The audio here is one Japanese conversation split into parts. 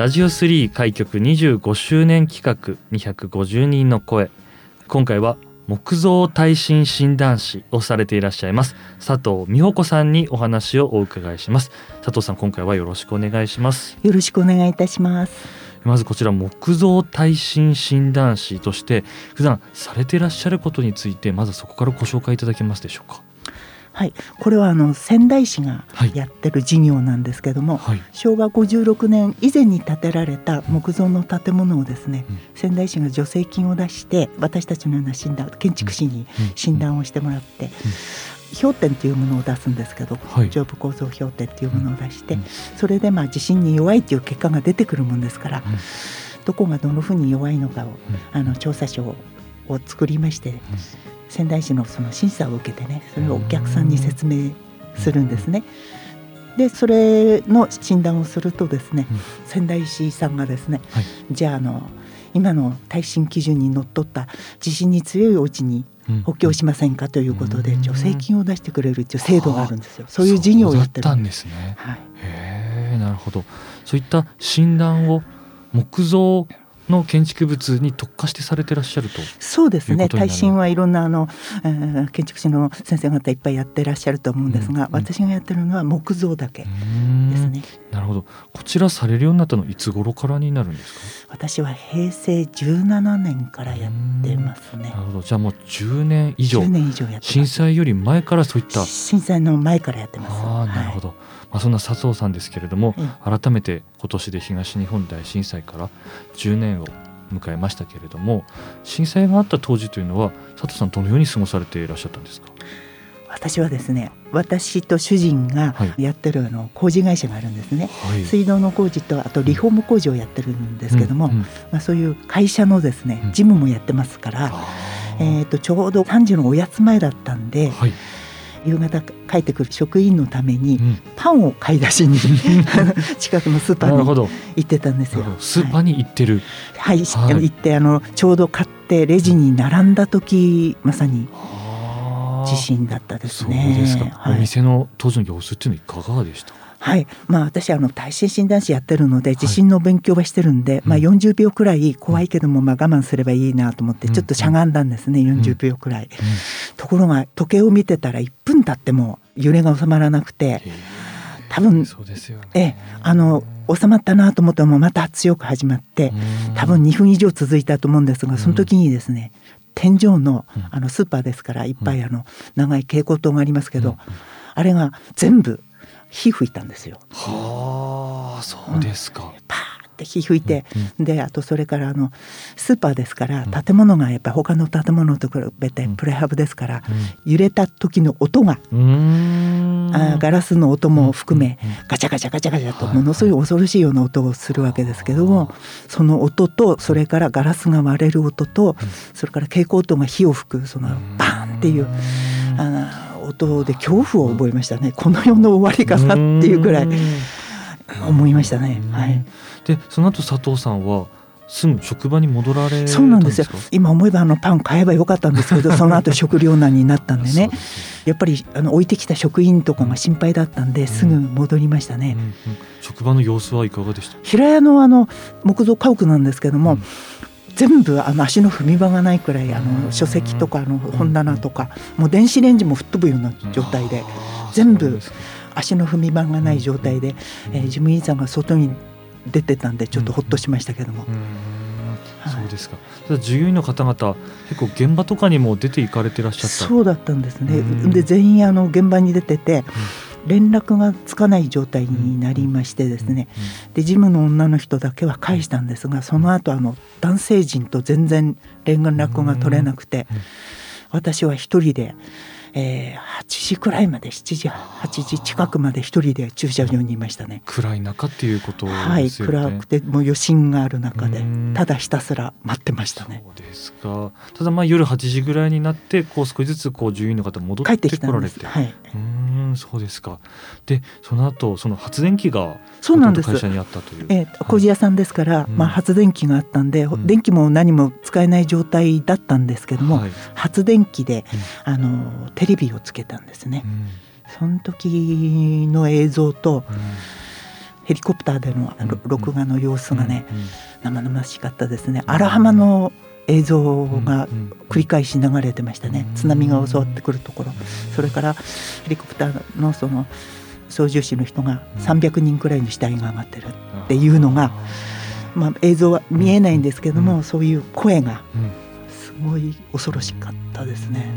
ラジオ3開局25周年企画250人の声。今回は木造耐震診断士をされていらっしゃいます。佐藤美穂子さんにお話をお伺いします。佐藤さん今回はよろしくお願いします。よろしくお願いいたします。まずこちら木造耐震診断士として普段されていらっしゃることについてまずそこからご紹介いただけますでしょうか？はい、これはあの仙台市がやってる事業なんですけども、はい、昭和56年以前に建てられた木造の建物をですね、うん、仙台市が助成金を出して私たちのような診断建築士に診断をしてもらって。氷点というものを出すんですけど、はい、上部構造氷点というものを出して、うん、それでまあ地震に弱いという結果が出てくるもんですから、うん、どこがどのふうに弱いのかを、あの調査書を作りまして、仙台市のその審査を受けてねそれをお客さんに説明するんですね。でそれの診断をするとですね、うん、仙台市さんがですね、はい、じゃああの今の耐震基準にのっとった地震に強いお家に補強しませんかということで、助成金を出してくれるという制度があるんですよ。そういう事業をやってるんですね。はい、へえ、なるほど。そういった診断を木造の建築物に特化してされてらっしゃると。そうですね。耐震はいろんなあの、えー、建築士の先生方いっぱいやってらっしゃると思うんですが、うん。うん、私がやってるのは木造だけですね。なるほど。こちらされるようになったのいつ頃からになるんですか？私は平成17年からやってますね。なるほど。じゃあもう10年以上。10年以上やって震災より前からそういった。震災の前からやってます。ああなるほど、はいまあ、そんな佐藤さんですけれども、うん、改めて今年で東日本大震災から10年を迎えましたけれども震災があった当時というのは佐藤さんどのように過ごされていらっしゃったんですか？私はですね私と主人がやってるあの工事会社があるんですね、はい、水道の工事とあとリフォーム工事をやってるんですけども、うんうん、まあ、そういう会社のですね事務もやってますから、うん、えー、とちょうど3時のおやつ前だったんで、はい夕方帰ってくる職員のためにパンを買い出しに、近くのスーパーに行ってたんですよ。スーパーに行ってる。はい、はい、行ってあのちょうど買ってレジに並んだ時まさに地震だったですね。そうですか。はい、お店の当時の様子っていうのはいかがでしたはい、まあ、私あの耐震診断士やってるので地震の勉強はしてるんで、はい、まあ、40秒くらい怖いけどもまあ我慢すればいいなと思ってちょっとしゃがんだんですね、うん、40秒くらい、うん、ところが時計を見てたら1分経っても揺れが収まらなくて多分そうですよ、ね、えあの収まったなと思ってもまた強く始まって多分2分以上続いたと思うんですがその時にですね、天井のあのスーパーですからいっぱいあの長い蛍光灯がありますけど、あれが全部火吹いたんですよ。はあそうですか。うん、パーって火吹いて、うん、であとそれからあのスーパーですから建物がやっぱ他の建物と比べてプレハブですから、揺れた時の音が、あガラスの音も含め、ガチャガチャガチャガチャとものすごい恐ろしいような音をするわけですけども、その音とそれからガラスが割れる音と、それから蛍光灯が火を吹くそのバーンっていう。あの音で恐怖を覚えましたね。この世の終わりかなっていうぐらい。思いましたね。はい、でその後佐藤さんはすぐ職場に戻られそうなんですよ。今思えばあのパン買えばよかったんですけど その後食糧難になったんでね。やっぱりあの置いてきた職員とかが心配だったんで、すぐ戻りましたね、うんうんうん、職場の様子はいかがでした？平屋のあの木造家屋なんですけども、全部あの足の踏み場がないくらいあの書籍とかあの本棚とかもう電子レンジも吹っ飛ぶような状態で全部足の踏み場がない状態で、えー、事務員さんが外に出てたんでちょっとほっとしましたけども。そうですか。従業員の方々結構現場とかにも出て行かれてらっしゃった？そうだったんですね。で全員あの現場に出てて、連絡がつかない状態になりましてですね、でジムの女の人だけは返したんですがその後あの男性陣と全然連絡が取れなくて、私は一人で。えー、8時くらいまで7時8時近くまで一人で駐車場にいましたね。暗い中っていうこと、ね、はい暗くてもう余震がある中でただひたすら待ってましたね。そうですか。ただまあ夜8時ぐらいになってこう少しずつこう住員の方戻ってこられて。はい。うんそうですか。でその後その発電機がそうなんです。会社にあったという。えー、工事屋さんですから、まあ、発電機があったんで、うん、電気も何も使えない状態だったんですけども、はい、発電機で、うん、あのテレビをつけたんですね。その時の映像と、ヘリコプターでの録画の様子がね、生々しかったですね。荒浜の映像が繰り返し流れてましたね、津波が襲ってくるところ、それからヘリコプターのその操縦士の人が300人くらいの死体が上がってるっていうのが、まあ、映像は見えないんですけども、そういう声がすごい恐ろしかったですね。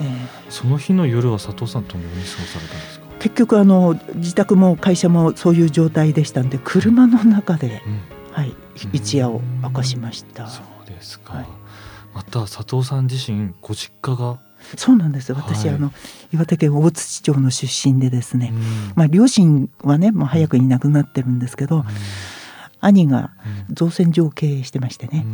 えー、その日の夜は佐藤さんともに過ごされたんですか？結局あの自宅も会社もそういう状態でしたんで車の中で、うん、はい、一夜を明かしました。そうですか、はい、また佐藤さん自身ご実家が？そうなんです。私、はい、あの岩手県大槌町の出身でですね、うん、まあ、両親はねもう早くに亡くなってるんですけど、うん、兄が造船所を経営してましてね、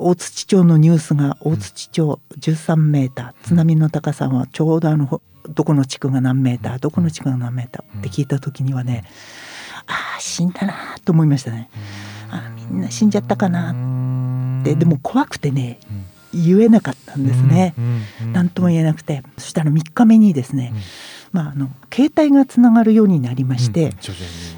大槌町のニュースが大槌町13メーター。津波の高さはちょうどあのどこの地区が何メーターどこの地区が何メーターって聞いた時にはねああ死んだなと思いましたね。あみんな死んじゃったかなって。でも怖くてね、言えなかったんですね。何とも言えなくて。そしたら3日目にですね、まあ、あの携帯がつながるようになりまして、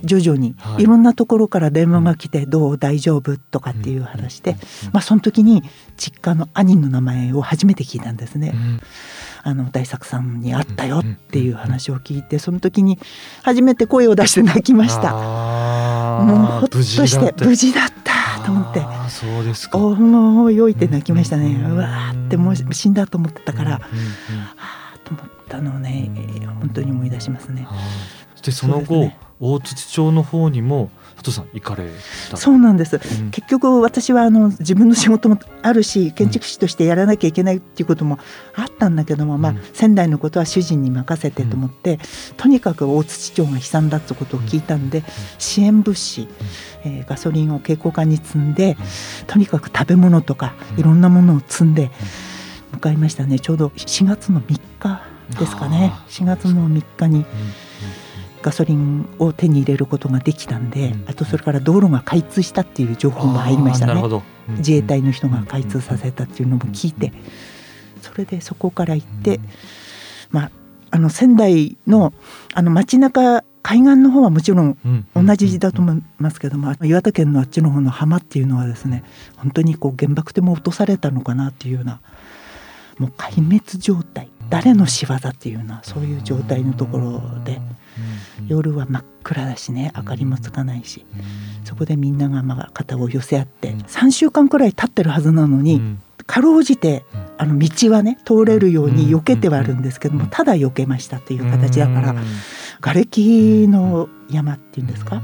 徐々に。い。ろんなところから電話が来て「どう大丈夫?」とかっていう話で、まあ、その時に実家の兄の名前を初めて聞いたんですね。あの大作さんに会ったよっていう話を聞いてその時に初めて声を出して泣きました。もうほっとして無事だったと思って。そうですか。もうよいて泣きましたね。うわーってもう死んだと思ってたから、はあと思ったのをね本当に思い出しますね。でその後、ね、大槌町の方にも佐藤さん行かれそうなんです、うん、結局私はあの自分の仕事もあるし建築士としてやらなきゃいけないっていうこともあったんだけども、うん、まあ、仙台のことは主人に任せてと思って、うん、とにかく大槌町が悲惨だってことを聞いたんで、支援物資、えー、ガソリンを蛍光管に積んで、とにかく食べ物とかいろんなものを積んで向かいましたね。ちょうど4月の3日ですかね。4月の3日に。ガソリンを手に入れることができたんで、うん、あとそれから道路が開通したっていう情報も入りましたね、うん、自衛隊の人が開通させたっていうのも聞いて、それでそこから行って、まあ、あの仙台のあの街中海岸の方はもちろん同じだと思いますけども、岩手県のあっちの方の浜っていうのはですね本当にこう原爆でも落とされたのかなっていうようなもう壊滅状態誰の仕業っていうようなそういう状態のところで夜は真っ暗だしね明かりもつかないしそこでみんながまあ肩を寄せ合って3週間くらい経ってるはずなのにかろうじてあの道はね通れるように避けてはあるんですけどもただ避けましたという形だから瓦礫の山っていうんですか？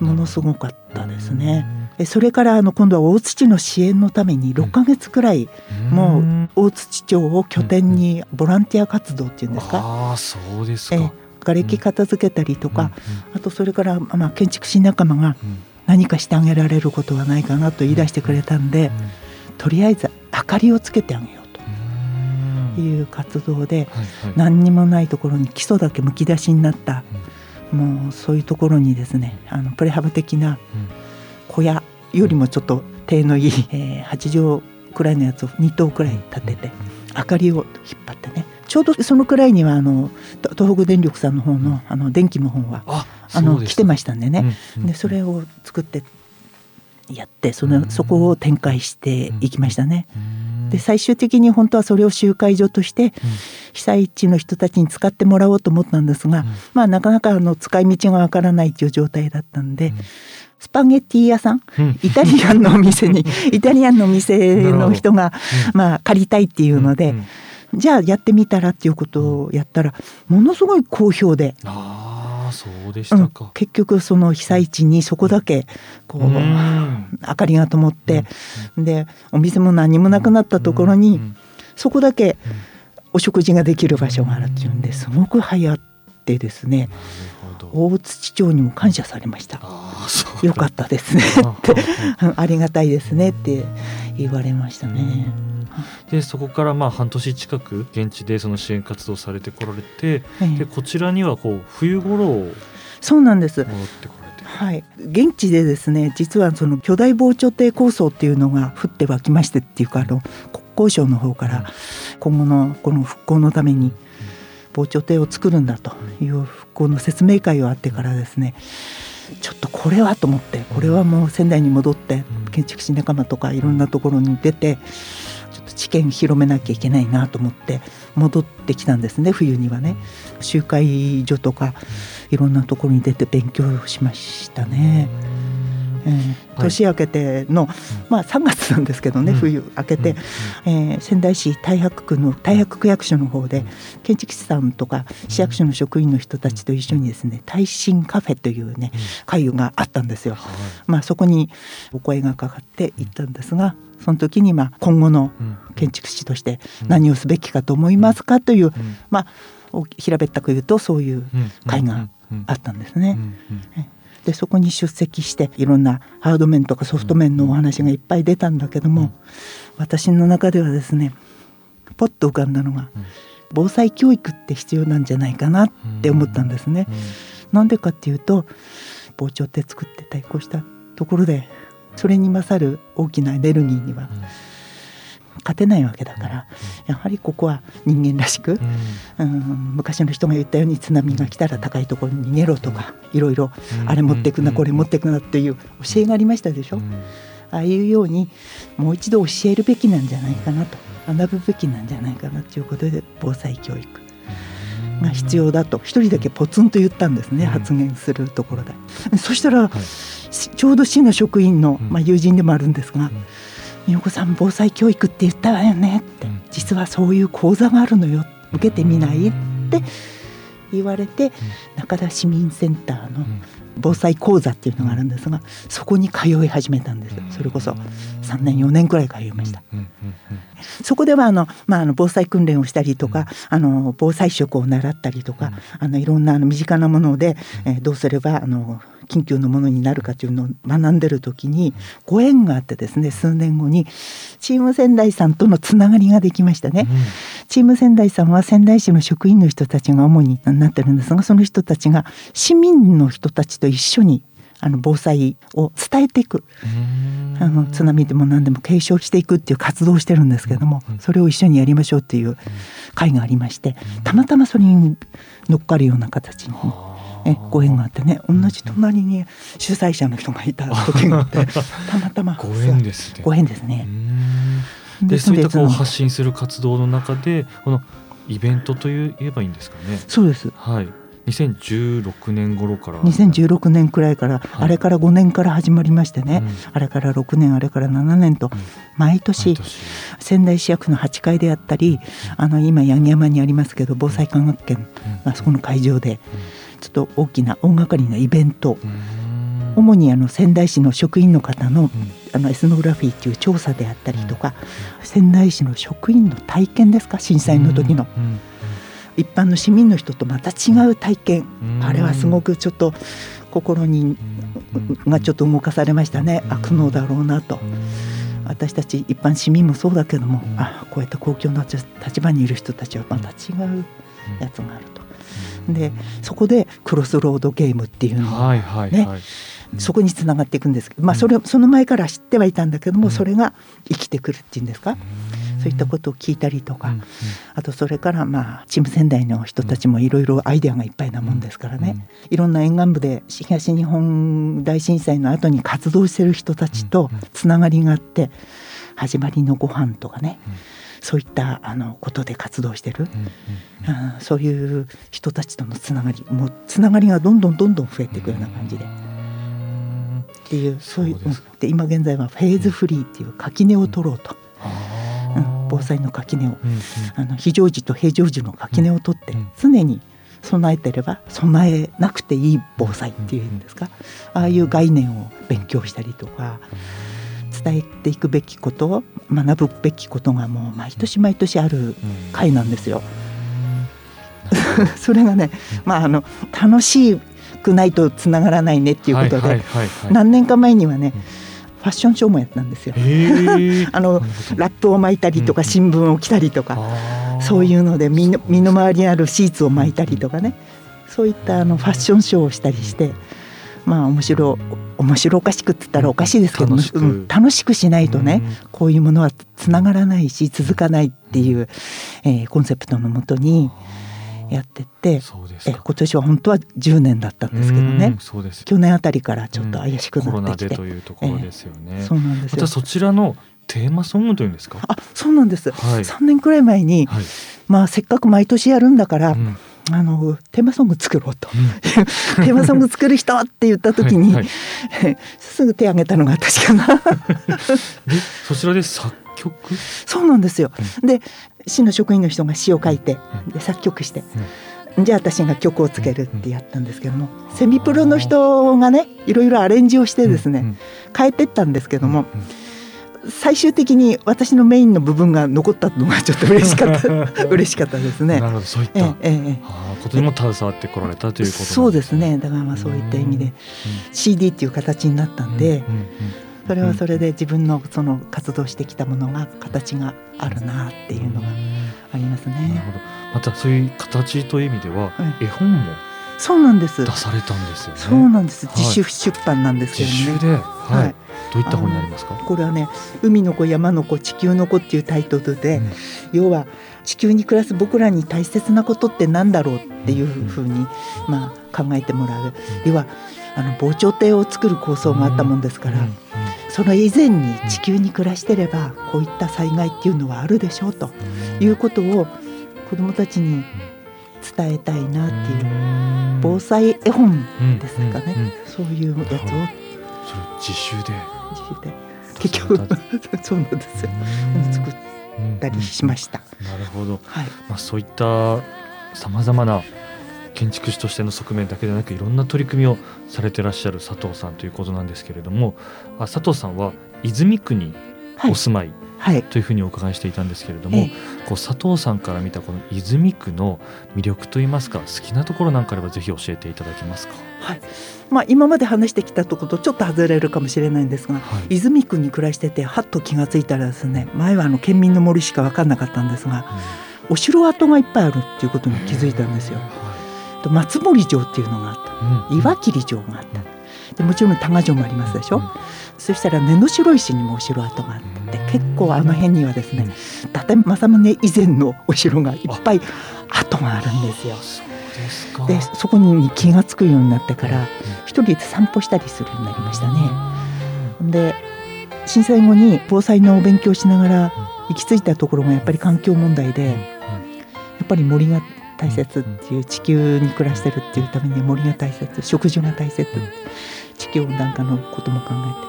ものすごかったですね。それからあの今度は大槌の支援のために6か月くらいもう大槌町を拠点にボランティア活動っていうんですか？あそうですか。瓦礫片付けたりとか、あとそれからまあ建築士仲間が何かしてあげられることはないかなと言い出してくれたんで、とりあえず明かりをつけてあげようという活動で、何にもないところに基礎だけむき出しになった、もうそういうところにですねあのプレハブ的な小屋よりもちょっと手のいい、えー、8畳くらいのやつを2棟くらい立てて明かりを引っ張ってね。ちょうどそのくらいにはあの東北電力さんの方のあの電気の方はあの来てましたんでね、でそれを作ってやってそのそこを展開していきましたね。で最終的に本当はそれを集会所として被災地の人たちに使ってもらおうと思ったん。ですが、まあなかなかあの使い道がわからないという状態だったんで。スパゲッティ屋さん、イタリアンのお店に。イタリアンのお店の人が、まあ、借りたいっていうので、じゃあやってみたらっていうことをやったらものすごい好評で。あそうでしたか、うん、結局その被災地にそこだけこう、うん、明かりが灯って、うん、でお店も何もなくなったところに、そこだけお食事ができる場所があるっていうんですごく流行ってですね大槌町にも感謝されました。よかったですね。って ありがたいですねって言われましたね。でそこからまあ半年近く現地でその支援活動されてこられて、でこちらにはこう冬頃そうなんです戻ってこられて。はい、現地でですね実はその巨大防潮堤構想っていうのが降って湧きましてっていうかあの国交省の方から今後のこの復興のために防潮堤を作るんだという復興の説明会があってからですねちょっとこれはと思ってこれはもう仙台に戻って建築士仲間とかいろんなところに出てちょっと知見広めなきゃいけないなと思って戻ってきたんですね冬にはね集会所とかいろんなところに出て勉強しましたね。えー、年明けての、はい、まあ3月なんですけどね、うん、冬明けて、うん、えー、仙台市太白区の太白区役所の方で建築士さんとか市役所の職員の人たちと一緒にですね耐震カフェというね会があったんですよ。まあ、そこにお声がかかって行ったんですがその時にまあ今後の建築士として何をすべきかと思いますかという、まあ平べったく言うとそういう会があったんですね。でそこに出席していろんなハード面とかソフト面のお話がいっぱい出たんだけども、私の中ではですねポッと浮かんだのが、防災教育って必要なんじゃないかなって思ったんですね。なんでかっていうと防潮堤作って対抗したところでそれに勝る大きなエネルギーには勝てないわけだから、やはりここは人間らしく、うん、昔の人が言ったように津波が来たら高いところに逃げろとかいろいろあれ持ってくなこれ持ってくなっていう教えがありましたでしょ？ああいうようにもう一度教えるべきなんじゃないかなと学ぶべきなんじゃないかなということで防災教育が必要だと一人だけポツンと言ったんですね、発言するところで。そしたら、ちょうど市の職員の、まあ、友人でもあるんですが美代子さん防災教育って言ったわよねって。実はそういう講座があるのよ。受けてみない？って言われて中田市民センターの防災講座っていうのがあるんですがそこに通い始めたんです。それこそ3年4年くらい通いました。そこではあの、まあ、あの防災訓練をしたりとかあの防災食を習ったりとかあのいろんなあの身近なもので、えー、どうすればあの緊急のものになるかというのを学んでる時にご縁があってですね数年後にチーム仙台さんとのつながりができましたね、うん、チーム仙台さんは仙台市の職員の人たちが主になってるんですがその人たちが市民の人たちと一緒にあの防災を伝えていく。あの津波でも何でも継承していくっていう活動をしてるんですけれどもそれを一緒にやりましょうっていう会がありましてたまたまそれに乗っかるような形にえご縁があってね同じ隣に主催者の人がいた時があって たまたま。ご縁ですね。ご縁ですね。でそういったこう発信する活動の中でこのイベントと言えばいいんですかね。そうです。はい。2016年頃から。2016年くらいから、はい、あれから5年から始まりましてね、うん、あれから6年あれから7年と、毎年仙台市役の8階であったり、あの今八木山にありますけど防災科学研、あそこの会場で、ちょっと大きな大掛かりなイベント、主にあの仙台市の職員の方の,、あのエスノグラフィーという調査であったりとか、仙台市の職員の体験ですか？震災の時の。一般の市民の人とまた違う体験。あれはすごくちょっと心にがちょっと動かされましたね。悪能だろうなと。私たち一般市民もそうだけども、あこうやって公共の立場にいる人たちはまた違うやつがあると。でそこでクロスロードゲームっていうのをね、はいはいはい。そこにつながっていくんですけど、まあ、それその前から知ってはいたんだけども、それが生きてくるっていうんですか？そういったことを聞いたりとか、あとそれからまあチーム仙台の人たちもいろいろアイデアがいっぱいなもんですからね、いろんな沿岸部で東日本大震災の後に活動してる人たちとつながりがあって始まりのご飯とかね、そういったあのことで活動してる、うそういう人たちとのつながりもうつながりがどんどんどんどん増えていくような感じで。っていうそういうで今現在はフェーズフリーっていう垣根を取ろうと。うん、防災の垣根を、うんうん、あの非常時と平常時の垣根を取って、常に備えてれば備えなくていい防災っていうんですか、ああいう概念を勉強したりとか。伝えていくべきこと学ぶべきことがもう毎年毎年ある回なんですよ。それがね、まあ、あの楽しくないとつながらないねっていうことで、何年か前にはね、ファッションショーもやったんですよ。あのラップを巻いたりとか新聞を着たりとか、そういうので身の身の回りにあるシーツを巻いたりとかね。そういったあのファッションショーをしたりしてまあ面白面白おかしくって言ったらおかしいですけど楽しく,、うん、楽しくしないとね、こういうものはつながらないし続かないっていう、えー、コンセプトのもとに。やっててえ今年は本当は10年だったんですけどね。去年あたりからちょっと怪しくなってきて、というところですよね、えー、そうなんですまたそちらのテーマソングというんですか？あそうなんです、はい、3年くらい前に、はい、まあせっかく毎年やるんだから、うん。あのテーマソング作ろうと、うん、テーマソング作る人って言った時に はい、すぐ手挙げたのが私かな。そちらで作曲？そうなんですよ、うん、で市の職員の人が詩を書いて、うん、で作曲して、じゃあ私が曲をつけるってやったんですけども、セミプロの人がねいろいろアレンジをしてですね、変えてったんですけども、最終的に私のメインの部分が残ったのがちょっと嬉しかった。嬉しかったですね。なるほどそういった、えええことにも携わってこられたということ、ね、そうですね。だからまあそういった意味で、うん、CD っていう形になったんで、うんうんうん、それはそれで自分のその活動してきたものが形があるなっていうのがありますね。なるほど。またそういう形という意味では、絵本もそうなんです。出されたんですよね。そうなんです。自主出版なんですけどね。自主で、はい、はい。どういった本になりますか？これはね「海の子山の子地球の子」っていうタイトルで、うん、要は地球に暮らす僕らに大切なことって何だろうっていうふうに、まあ、考えてもらう、要はあの防潮堤を作る構想があったもんですから、その以前に地球に暮らしてればこういった災害っていうのはあるでしょうということを子どもたちに伝えたいなっていう防災絵本ですかね、そういうやつを。自習で。自習で。結局そうなんですよ。作ったりしました。なるほど、はい。まあ、そういったさまざまな建築士としての側面だけでなくいろんな取り組みをされてらっしゃる佐藤さんということなんですけれどもあ佐藤さんは泉区にお住まい、はい、というふうにお伺いしていたんですけれども、はい、こう佐藤さんから見たこの泉区の魅力といいますか好きなところなんかあればぜひ教えていただけますか？はい。まあ、今まで話してきたところとちょっと外れるかもしれないんですが、はい、泉区に暮らしててはっと気が付いたらですね前はあの県民の森しか分かんなかったんですが、うん、お城跡がいっぱいあるっていうことに気づいたんですよ。と松森城っていうのがあった、うん、岩切城があった。でもちろん多賀城もありますでしょ、うん、そしたら根の白石にもお城跡があって結構あの辺にはですね、伊達政宗以前のお城がいっぱい跡があるんですよ。でそこに気が付くようになってから一人で散歩したりするようになりましたね。で震災後に防災の勉強しながら行き着いたところがやっぱり環境問題でやっぱり森が大切っていう地球に暮らしてるっていうために森が大切食事が大切地球温暖化のことも考えて。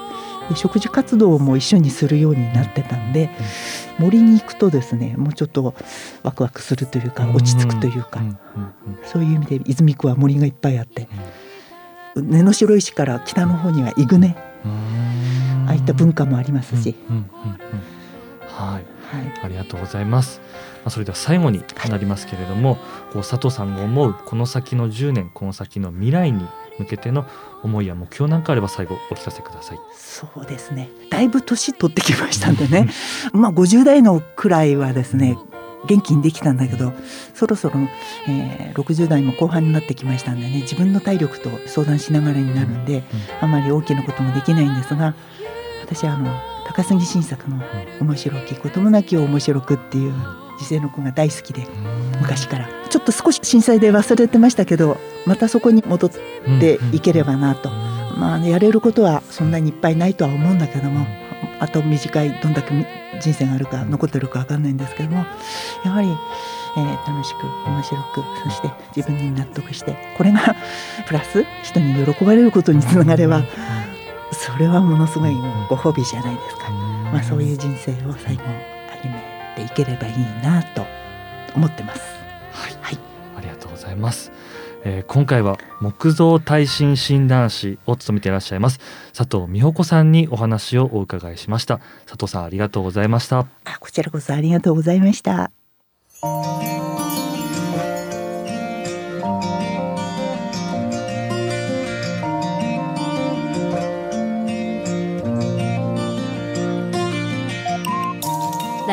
で食事活動も一緒にするようになってたんで、森に行くとですねもうちょっとワクワクするというか落ち着くというか、そういう意味で泉区は森がいっぱいあって、根の白石から北の方にはイグネ。ああいった文化もありますし。はい、はい、ありがとうございます。まあ、それでは最後になりますけれども、はい、こう佐藤さんが思うこの先の10年この先の未来に向けての思いや目標なんかあれば最後お聞かせください。そうですね。だいぶ年取ってきましたんでね。まあ50代のくらいはですね元気にできたんだけどそろそろ、えー、60代も後半になってきましたんでね自分の体力と相談しながらになるんで、うん、あまり大きなこともできないんですが私はあの高杉晋作の「面白きこともなきを面白く」っていう時世の子が大好きで昔から。ちょっと少し震災で忘れてましたけどまたそこに戻っていければなと、まあ、やれることはそんなにいっぱいないとは思うんだけどもあと短いどんだけ人生があるか残ってるか分かんないんですけどもやはり、えー、楽しく面白くそして自分に納得してこれが プラス人に喜ばれることにつながればそれはものすごいご褒美じゃないですか、まあ、そういう人生を最後ていければいいなと思ってます。はい、はい、ありがとうございます。えー、今回は木造耐震診断士を務めていらっしゃいます佐藤美穂子さんにお話をお伺いしました。佐藤さんありがとうございました。あこちらこそありがとうございました